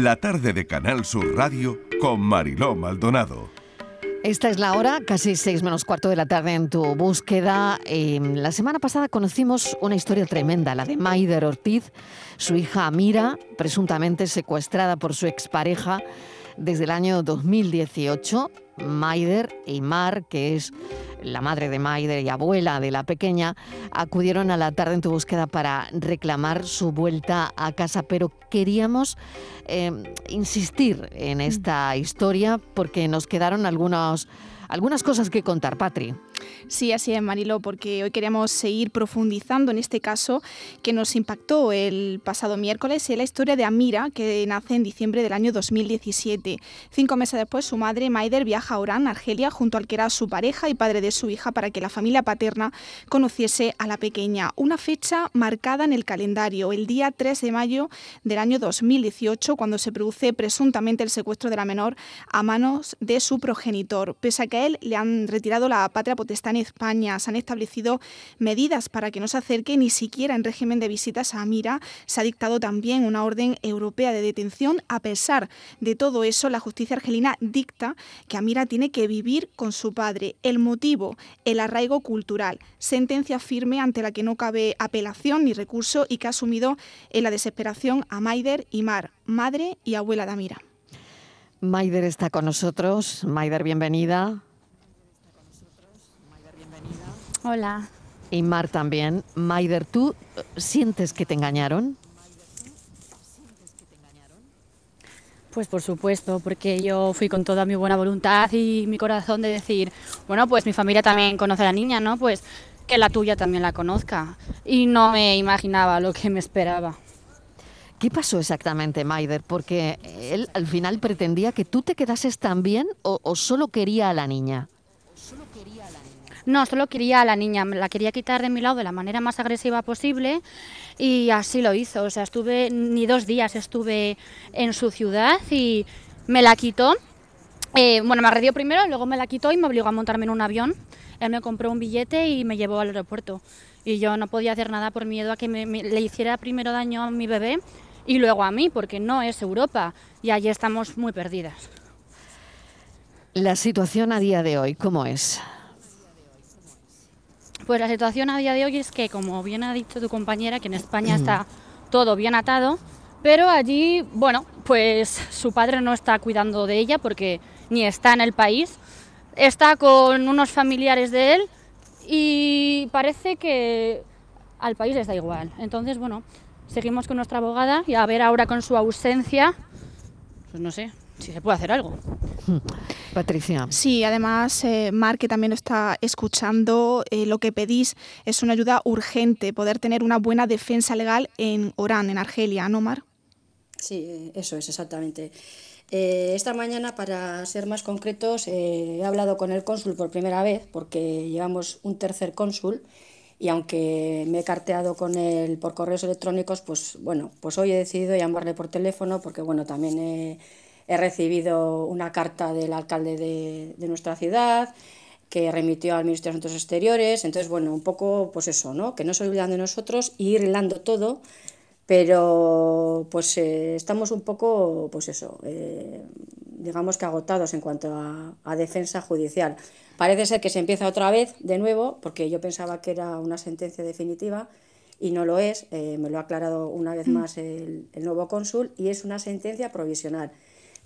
La tarde de Canal Sur Radio con Mariló Maldonado. Esta es la hora, casi seis menos cuarto de la tarde en tu búsqueda. Eh, la semana pasada conocimos una historia tremenda, la de Maider Ortiz, su hija Amira, presuntamente secuestrada por su expareja desde el año 2018. Maider y Mar, que es la madre de Maider y abuela de la pequeña, acudieron a la tarde en tu búsqueda para reclamar su vuelta a casa, pero queríamos eh, insistir en Mm. esta historia porque nos quedaron algunos, algunas cosas que contar, Patri. Sí, así es, Marilo, porque hoy queremos seguir profundizando en este caso que nos impactó el pasado miércoles, es la historia de Amira, que nace en diciembre del año 2017. Cinco meses después, su madre, Maider, viaja a Orán, Argelia, junto al que era su pareja y padre de su hija, para que la familia paterna conociese a la pequeña. Una fecha marcada en el calendario, el día 3 de mayo del año 2018, cuando se produce presuntamente el secuestro de la menor a manos de su progenitor. Pese a que a él le han retirado la patria potestad en España, se han establecido medidas para que no se acerque ni siquiera en régimen de visitas a Amira. Se ha dictado también una orden europea de detención. A pesar de todo eso, la justicia argelina dicta que Amira tiene que vivir con su padre. El motivo, el arraigo cultural. Sentencia firme ante la que no cabe apelación ni recurso y que ha asumido en la desesperación a Maider y Mar, madre y abuela de Amira. Maider está con nosotros. Maider, bienvenida. Hola. Y Mar también. Maider, ¿tú eh, sientes que te engañaron? Pues por supuesto, porque yo fui con toda mi buena voluntad y mi corazón de decir, bueno, pues mi familia también conoce a la niña, ¿no? Pues que la tuya también la conozca. Y no me imaginaba lo que me esperaba. ¿Qué pasó exactamente, Maider? Porque él al final pretendía que tú te quedases también o, o solo quería a la niña. No, solo quería a la niña, la quería quitar de mi lado de la manera más agresiva posible y así lo hizo. O sea, estuve ni dos días, estuve en su ciudad y me la quitó. Eh, bueno, me agredió primero, luego me la quitó y me obligó a montarme en un avión. Él me compró un billete y me llevó al aeropuerto. Y yo no podía hacer nada por miedo a que me, me- le hiciera primero daño a mi bebé y luego a mí, porque no es Europa y allí estamos muy perdidas. La situación a día de hoy, ¿cómo es? Pues la situación a día de hoy es que, como bien ha dicho tu compañera, que en España está todo bien atado, pero allí, bueno, pues su padre no está cuidando de ella porque ni está en el país, está con unos familiares de él y parece que al país les da igual. Entonces, bueno, seguimos con nuestra abogada y a ver ahora con su ausencia, pues no sé si se puede hacer algo. Patricia. Sí, además, eh, Mar, que también lo está escuchando, eh, lo que pedís es una ayuda urgente, poder tener una buena defensa legal en Orán, en Argelia, ¿no, Mar? Sí, eh, eso es exactamente. Eh, esta mañana, para ser más concretos, eh, he hablado con el cónsul por primera vez porque llevamos un tercer cónsul y aunque me he carteado con él por correos electrónicos, pues bueno, pues hoy he decidido llamarle por teléfono porque bueno, también he, he recibido una carta del alcalde de, de nuestra ciudad que remitió al Ministerio de Asuntos Exteriores, entonces bueno, un poco pues eso, ¿no? Que no se olvidan de nosotros y ir hilando todo pero pues eh, estamos un poco, pues eso, eh, digamos que agotados en cuanto a, a defensa judicial. Parece ser que se empieza otra vez de nuevo, porque yo pensaba que era una sentencia definitiva y no lo es, eh, me lo ha aclarado una vez más el, el nuevo cónsul, y es una sentencia provisional.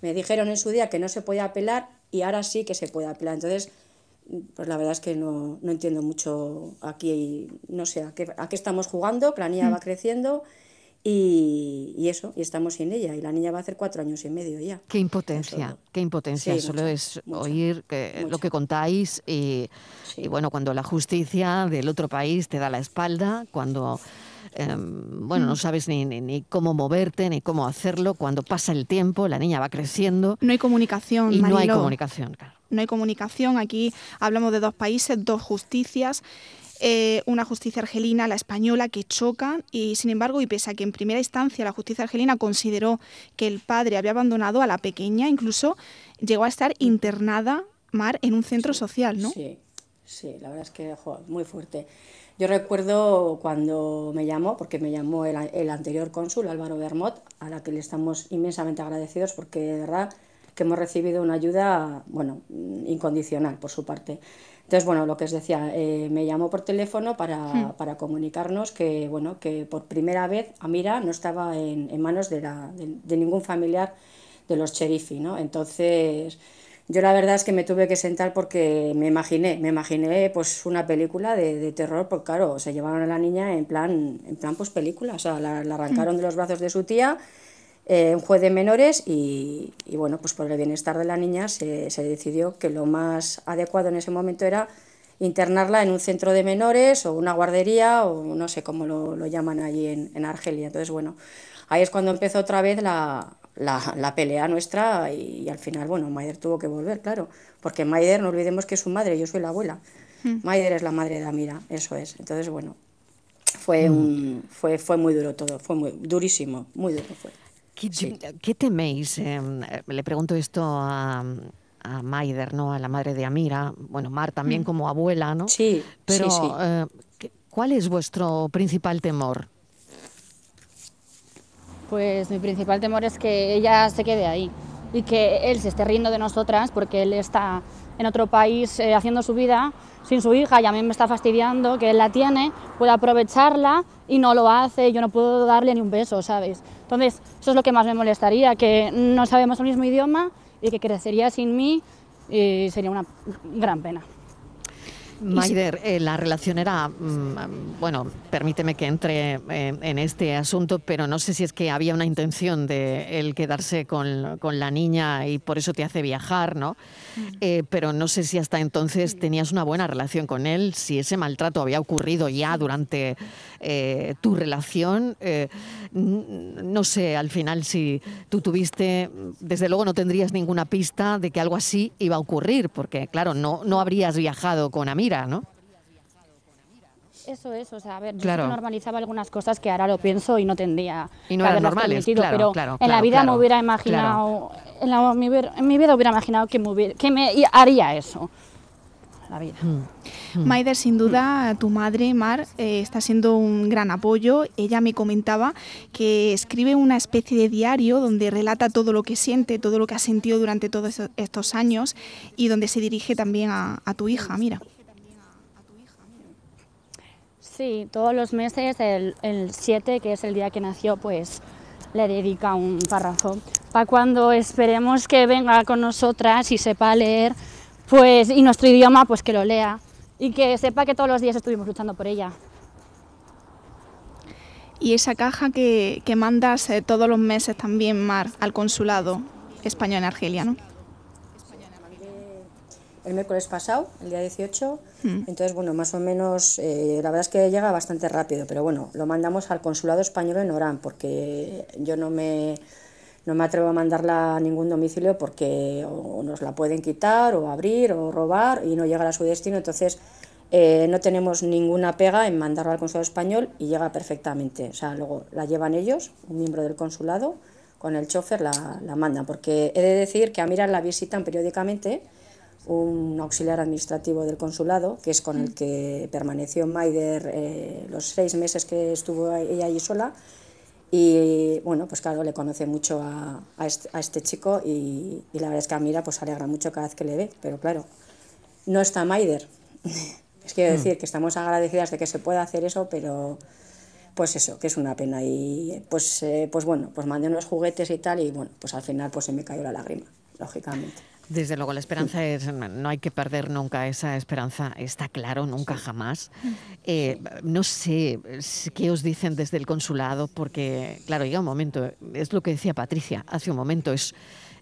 Me dijeron en su día que no se podía apelar y ahora sí que se puede apelar. Entonces, pues la verdad es que no, no entiendo mucho aquí, no sé, a qué, a qué estamos jugando, que la niña va creciendo y, y eso, y estamos sin ella. Y la niña va a hacer cuatro años y medio ya. Qué impotencia, Eso- qué impotencia. Sí, Solo mucha, es mucha, oír que- lo que contáis y, y bueno, cuando la justicia del otro país te da la espalda, cuando em, bueno, Mm. no sabes ni, ni, ni cómo moverte, ni cómo hacerlo, cuando pasa el tiempo, la niña va creciendo No hay comunicación, y no hay comunicación. claro. No hay comunicación. Aquí hablamos de dos países, dos justicias. eh, una justicia argelina, la española, que chocan y, sin embargo, y pese a que en primera instancia la justicia argelina consideró que el padre había abandonado a la pequeña, incluso llegó a estar internada, Mar, en un centro social, ¿no? Sí, sí, la verdad es que jo, muy fuerte. Yo recuerdo cuando me llamó, porque me llamó el, el anterior cónsul, Álvaro Bermot, a la que le estamos inmensamente agradecidos porque de verdad que hemos recibido una ayuda, bueno, incondicional por su parte. Entonces, bueno, lo que os decía, eh, me llamó por teléfono para, hmm. para, comunicarnos que, bueno, que por primera vez Amira no estaba en, en manos de, la, de, ningún familiar de los Cherifi, ¿no? Entonces, yo la verdad es que me tuve que sentar porque me imaginé, me imaginé pues una película de, de terror, porque claro, se llevaron a la niña en plan, en plan pues película, o sea, la, arrancaron de los brazos de su tía eh, un juez de menores y, bueno, pues por el bienestar de la niña se, se, decidió que lo más adecuado en ese momento era internarla en un centro de menores o una guardería o no sé cómo lo, lo llaman allí en, en, Argelia. Entonces, bueno, ahí es cuando empezó otra vez la, la, la pelea nuestra y, al final, bueno, Maider tuvo que volver, claro, porque Maider, no olvidemos que es su madre, yo soy la abuela. Mm. Maider es la madre de Amira, eso es. Entonces, bueno, fue, mm. un, fue, fue muy duro todo, fue muy durísimo, muy duro fue. ¿Qué, teméis? Em, le pregunto esto a, a, Maider, ¿no? A la madre de Amira. Bueno, Mar también mm. como abuela, ¿no? Sí. Pero, sí, eh, ¿cuál es vuestro principal temor? Pues mi principal temor es que ella se quede ahí y que él se esté riendo de nosotras porque él está en otro país eh, haciendo su vida sin su hija y a mí me está fastidiando que él la tiene, puede aprovecharla y no lo hace, yo no puedo darle ni un beso, ¿sabes? Entonces, eso es lo que más me molestaría, que no sabemos el mismo idioma y que crecería sin mí y sería una gran pena. Maider, eh, la relación era, mm, bueno, permíteme que entre eh, en este asunto, pero no sé si es que había una intención de él quedarse con, con la niña y por eso te hace viajar, ¿no? Mm. Eh, pero no sé si hasta entonces tenías una buena relación con él, si ese maltrato había ocurrido ya durante tu relación. no sé, al final si tú tuviste, desde luego no tendrías ninguna pista de que algo así iba a ocurrir, porque claro, no, no habrías viajado con amigos ¿no? Eso es, o sea, a ver, yo normalizaba algunas cosas que ahora lo pienso y no tendría y no eran normales, pero en la vida me hubiera imaginado, en, la, mi, en, mi, vida hubiera imaginado que me, que me haría eso. La vida. Mm. Mm. Maider, sin duda, tu madre, Mar, eh, está siendo un gran apoyo. Ella me comentaba que escribe una especie de diario donde relata todo lo que siente, todo lo que ha sentido durante todos estos años y donde se dirige también a, a tu hija, mira. Sí, todos los meses, el, 7, que es el día que nació, pues le dedica un párrafo. Para cuando esperemos que venga con nosotras y sepa leer, pues, y nuestro idioma, pues que lo lea. Y que sepa que todos los días estuvimos luchando por ella. Y esa caja que, mandas eh, todos los meses también, Mar, al consulado español en Argelia, ¿no? El miércoles pasado, el día 18. Mm. Entonces, bueno, más o menos, eh, la verdad es que llega bastante rápido, pero bueno, lo mandamos al consulado español en Orán, porque yo no me, no me atrevo a mandarla a ningún domicilio porque o nos la pueden quitar o abrir o robar y no llegar a su destino. Entonces, eh, no tenemos ninguna pega en mandarla al consulado español y llega perfectamente. O sea, luego la llevan ellos, un miembro del consulado, con el chofer la, la mandan, porque he de decir que a Mira la visitan periódicamente un auxiliar administrativo del consulado, que es con el que permaneció Maider eh, los seis meses que estuvo ella allí sola. Y bueno, pues claro, le conoce mucho a, a, este, chico y, la verdad es que a Mira pues alegra mucho cada vez que le ve, pero claro, no está Maider. es quiero hmm. decir que estamos agradecidas de que se pueda hacer eso, pero pues eso, que es una pena. Y pues, eh, pues bueno, pues mandé unos juguetes y tal y bueno, pues al final pues se me cayó la lágrima, lógicamente. Desde luego, la esperanza es, no hay que perder nunca esa esperanza, está claro, nunca jamás. Eh, no sé qué os dicen desde el consulado, porque, claro, llega un momento, es lo que decía Patricia hace un momento, es,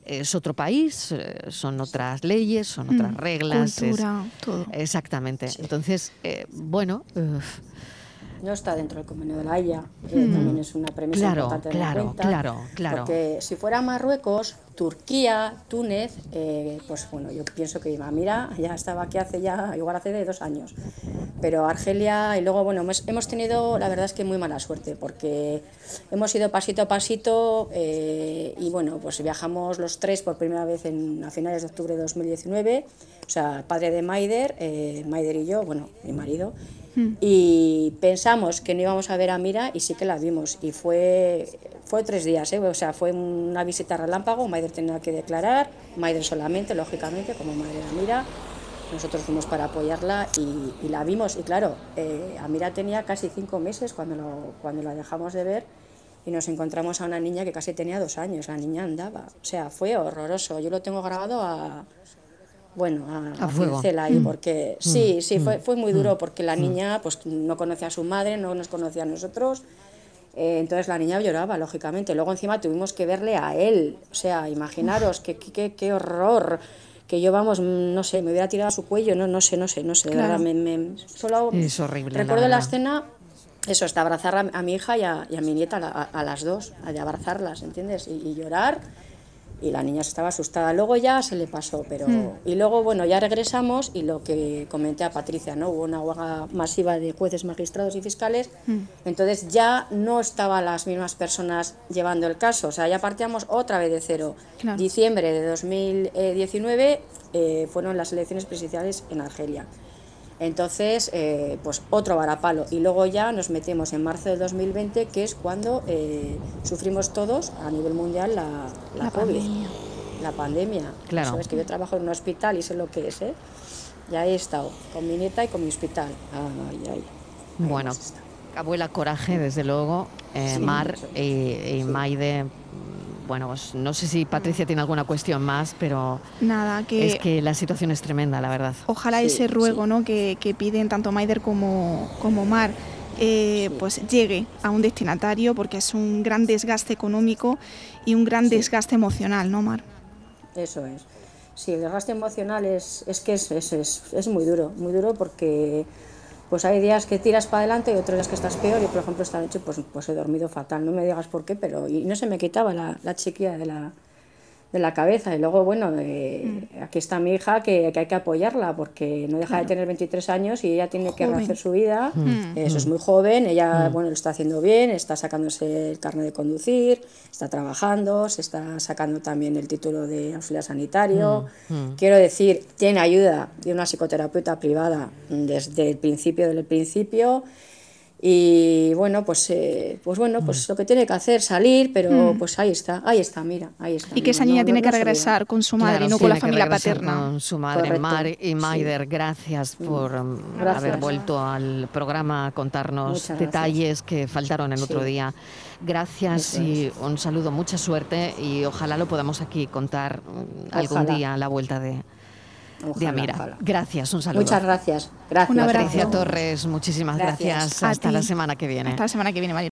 es otro país, eh, son otras leyes, son otras mm, reglas. Cultura, todo. Exactamente. Entonces, eh, bueno. no está dentro del convenio de la Haya, mm. también es una premisa claro, importante claro, cuenta, claro, claro. Porque si fuera Marruecos, Turquía, Túnez, eh, pues bueno, yo pienso que mira, ya estaba aquí hace ya, igual hace de dos años, pero Argelia y luego, bueno, hemos, tenido, la verdad es que muy mala suerte, porque hemos ido pasito a pasito eh, y bueno, pues viajamos los tres por primera vez en, a finales de octubre de 2019, o sea, padre de Maider, eh, Maider y yo, bueno, mi marido, hmm. y pensamos que no íbamos a ver a Mira y sí que la vimos y fue fue tres días, ¿eh? o sea, fue una visita relámpago, Maider tenía que declarar, Maider solamente, lógicamente, como madre de Amira, nosotros fuimos para apoyarla y, la vimos, y claro, eh, Amira tenía casi cinco meses cuando, cuando la dejamos de ver y nos encontramos a una niña que casi tenía dos años, la niña andaba, o sea, fue horroroso, yo lo tengo grabado a... Bueno, a, a, ahí, mm. porque mm. sí, sí, fue, fue muy duro, mm. porque la niña pues no conocía a su madre, no nos conocía a nosotros, eh, entonces la niña lloraba, lógicamente. Luego encima tuvimos que verle a él. O sea, imaginaros qué, qué, qué horror. Que yo, vamos, no sé, me hubiera tirado a su cuello, no, no sé, no sé, no sé. De verdad, me, solo es horrible. Recuerdo la, escena, eso, hasta abrazar a, mi hija y a, mi nieta, a, las dos, a abrazarlas, ¿entiendes? y llorar y la niña estaba asustada. Luego ya se le pasó, pero... Hmm. Y luego, bueno, ya regresamos y lo que comenté a Patricia, ¿no? Hubo una huelga masiva de jueces, magistrados y fiscales, hmm. entonces ya no estaban las mismas personas llevando el caso, o sea, ya partíamos otra vez de cero. Diciembre de 2019 eh, fueron las elecciones presidenciales en Argelia. Entonces, eh, pues otro varapalo. Y luego ya nos metemos en marzo de 2020, que es cuando eh, sufrimos todos a nivel mundial la, la, Pandemia. La pandemia. Claro. Sabes que yo trabajo en un hospital y sé lo que es, ¿eh? Ya he estado con mi nieta y con mi hospital. bueno, abuela coraje, desde luego. Eh, Mar y Maide bueno, pues no sé si Patricia tiene alguna cuestión más, pero nada que es que la situación es tremenda, la verdad. Ojalá ese ruego, ¿no? Que, piden tanto Maider como, como Mar. Eh, pues llegue a un destinatario porque es un gran desgaste económico y un gran desgaste emocional, ¿no, Mar? Eso es. Sí, el desgaste emocional es, es que es, es, es muy duro, muy duro porque pues hay días que tiras para adelante y otros días que estás peor. Y por ejemplo, esta noche pues, pues he dormido fatal, no me digas por qué, pero y no se me quitaba la, la chiquilla de la, de la cabeza. Y luego, bueno, mm. aquí está mi hija que, que, hay que apoyarla porque no deja de tener 23 años y ella tiene que hacer su vida. Mm. Eso es muy joven, ella, mm. bueno, lo está haciendo bien, está sacándose el carnet de conducir, está trabajando, se está sacando también el título de auxiliar sanitario. Quiero decir, tiene ayuda de una psicoterapeuta privada desde el principio del principio. Y bueno, pues, eh, pues bueno, pues mm. lo que tiene que hacer, salir, pero mm. pues ahí está, ahí está, mira, ahí está. Y que esa niña tiene que regresar con su madre, y no con la familia paterna. Con su madre, Mar y Maider, gracias mm. por haber vuelto al programa a contarnos detalles que faltaron el otro día. Gracias y un saludo, mucha suerte y ojalá lo podamos aquí contar algún día a la vuelta de, Ojalá, Gracias, un saludo. Muchas gracias. Gracias. Patricia Torres, muchísimas gracias. Hasta la semana que viene. Hasta la semana que viene, María.